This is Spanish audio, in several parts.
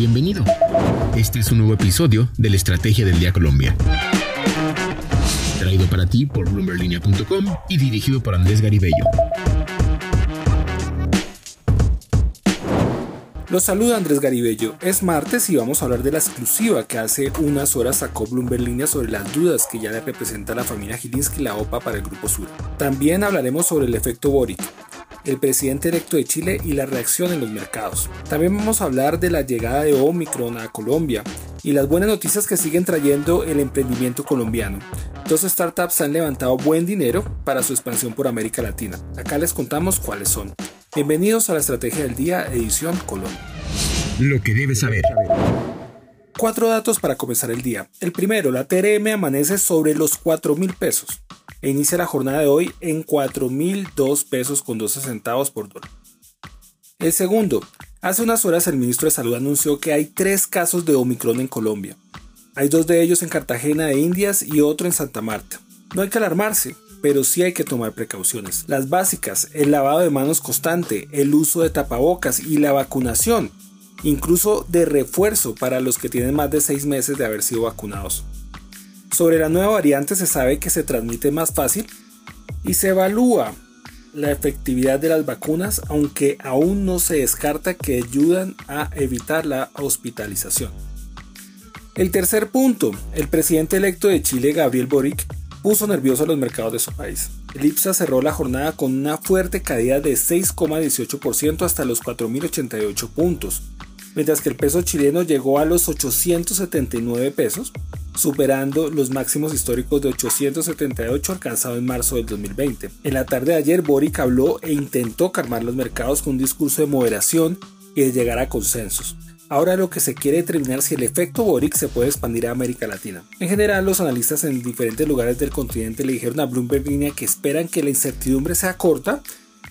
Bienvenido. Este es un nuevo episodio de la Estrategia del Día Colombia. Traído para ti por bloomberlinia.com y dirigido por Andrés Garibello. Los saluda Andrés Garibello. Es martes y vamos a hablar de la exclusiva que hace unas horas sacó Bloomberg sobre las dudas que ya le representa la familia Gilinski la OPA para el Grupo Sur. También hablaremos sobre el efecto Boric, el presidente electo de Chile y la reacción en los mercados. También vamos a hablar de la llegada de Omicron a Colombia y las buenas noticias que siguen trayendo el emprendimiento colombiano. Dos startups han levantado buen dinero para su expansión por América Latina. Acá les contamos cuáles son. Bienvenidos a la Estrategia del Día, edición Colombia. Lo que debes saber. Cuatro datos para comenzar el día. El primero, la TRM amanece sobre los 4 mil pesos e inicia la jornada de hoy en 4.002 pesos con 12 centavos por dólar. El segundo, hace unas horas el ministro de Salud anunció que hay tres casos de Omicron en Colombia. Hay dos de ellos en Cartagena de Indias y otro en Santa Marta. No hay que alarmarse, pero sí hay que tomar precauciones. Las básicas, el lavado de manos constante, el uso de tapabocas y la vacunación, incluso de refuerzo para los que tienen más de seis meses de haber sido vacunados. Sobre la nueva variante se sabe que se transmite más fácil y se evalúa la efectividad de las vacunas, aunque aún no se descarta que ayudan a evitar la hospitalización. El tercer punto, el presidente electo de Chile, Gabriel Boric, puso nervioso a los mercados de su país. El IPSA cerró la jornada con una fuerte caída de 6,18% hasta los 4.088 puntos, mientras que el peso chileno llegó a los 879 pesos, superando los máximos históricos de 878 alcanzados en marzo del 2020. En la tarde de ayer, Boric habló e intentó calmar los mercados con un discurso de moderación y de llegar a consensos. Ahora lo que se quiere determinar si el efecto Boric se puede expandir a América Latina. En general, los analistas en diferentes lugares del continente le dijeron a Bloomberg Línea que esperan que la incertidumbre sea corta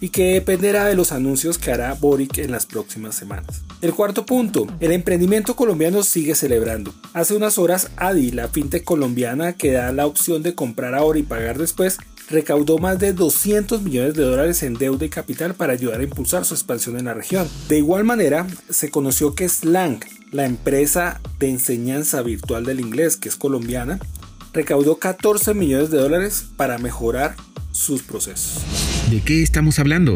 y que dependerá de los anuncios que hará Boric en las próximas semanas. El cuarto punto, el emprendimiento colombiano sigue celebrando. Hace unas horas Adi, la fintech colombiana que da la opción de comprar ahora y pagar después, recaudó más de 200 millones de dólares en deuda y capital para ayudar a impulsar su expansión en la región. De igual manera, se conoció que Slang, la empresa de enseñanza virtual del inglés que es colombiana, recaudó 14 millones de dólares para mejorar sus procesos. ¿De qué estamos hablando?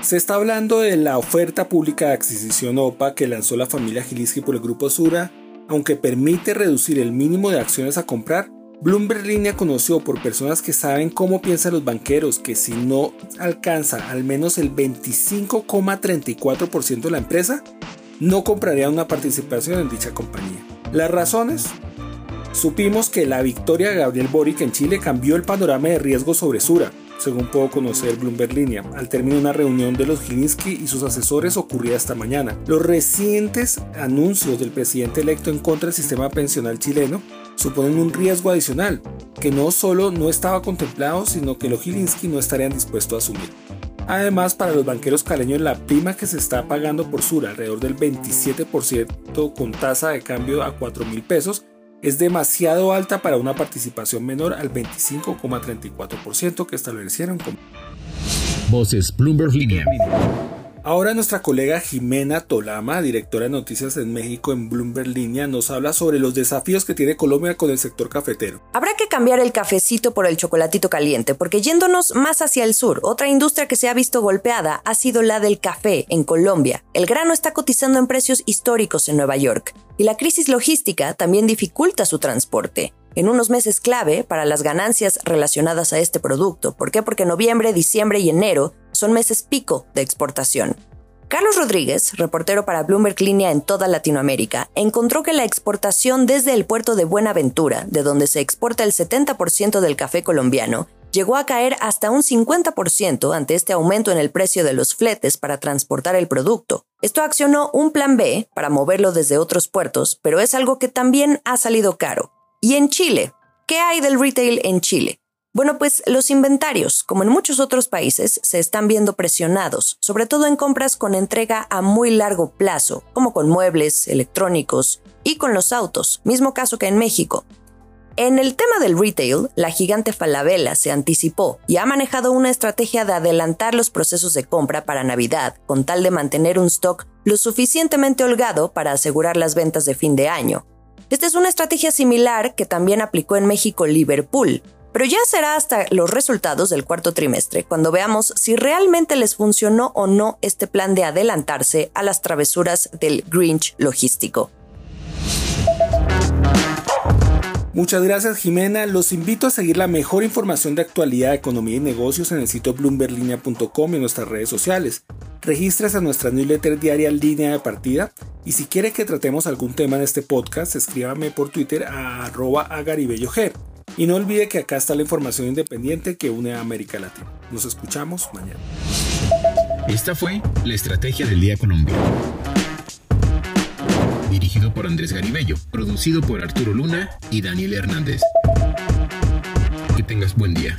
Se está hablando de la oferta pública de adquisición OPA que lanzó la familia Gilinski por el grupo Sura, aunque permite reducir el mínimo de acciones a comprar. Bloomberg Línea conoció por personas que saben cómo piensan los banqueros que si no alcanza al menos el 25,34% de la empresa, no compraría una participación en dicha compañía. Las razones Supimos que la victoria de Gabriel Boric en Chile cambió el panorama de riesgo sobre Sura, según puedo conocer Bloomberg Línea, al término de una reunión de los Gilinski y sus asesores ocurrida esta mañana. Los recientes anuncios del presidente electo en contra del sistema pensional chileno suponen un riesgo adicional, que no solo no estaba contemplado, sino que los Gilinski no estarían dispuestos a asumir. Además, para los banqueros caleños, la prima que se está pagando por Sura, alrededor del 27% con tasa de cambio a 4 mil pesos, es demasiado alta para una participación menor al 25,34% que establecieron como. Voces Bloomberg Línea. Ahora nuestra colega Jimena Tolama, directora de noticias en México en Bloomberg Línea, nos habla sobre los desafíos que tiene Colombia con el sector cafetero. Habrá que cambiar el cafecito por el chocolatito caliente, porque yéndonos más hacia el sur, otra industria que se ha visto golpeada ha sido la del café en Colombia. El grano está cotizando en precios históricos en Nueva York, y la crisis logística también dificulta su transporte en unos meses clave para las ganancias relacionadas a este producto. ¿Por qué? Porque noviembre, diciembre y enero son meses pico de exportación. Carlos Rodríguez, reportero para Bloomberg Línea en toda Latinoamérica, encontró que la exportación desde el puerto de Buenaventura, de donde se exporta el 70% del café colombiano, llegó a caer hasta un 50% ante este aumento en el precio de los fletes para transportar el producto. Esto accionó un plan B para moverlo desde otros puertos, pero es algo que también ha salido caro. ¿Y en Chile? ¿Qué hay del retail en Chile? Bueno, pues los inventarios, como en muchos otros países, se están viendo presionados, sobre todo en compras con entrega a muy largo plazo, como con muebles, electrónicos y con los autos, mismo caso que en México. En el tema del retail, la gigante Falabella se anticipó y ha manejado una estrategia de adelantar los procesos de compra para Navidad con tal de mantener un stock lo suficientemente holgado para asegurar las ventas de fin de año. Esta es una estrategia similar que también aplicó en México Liverpool, pero ya será hasta los resultados del cuarto trimestre cuando veamos si realmente les funcionó o no este plan de adelantarse a las travesuras del Grinch logístico. Muchas gracias Jimena, los invito a seguir la mejor información de actualidad, economía y negocios en el sitio bloomberlinia.com y en nuestras redes sociales. Regístrese a nuestra newsletter diaria Línea de Partida y si quiere que tratemos algún tema en este podcast, escríbame por Twitter a arroba. Y no olvide que acá está la información independiente que une a América Latina. Nos escuchamos mañana. Esta fue la Estrategia del Día Colombia dirigido por Andrés Garibello, producido por Arturo Luna y Daniel Hernández. Que tengas buen día.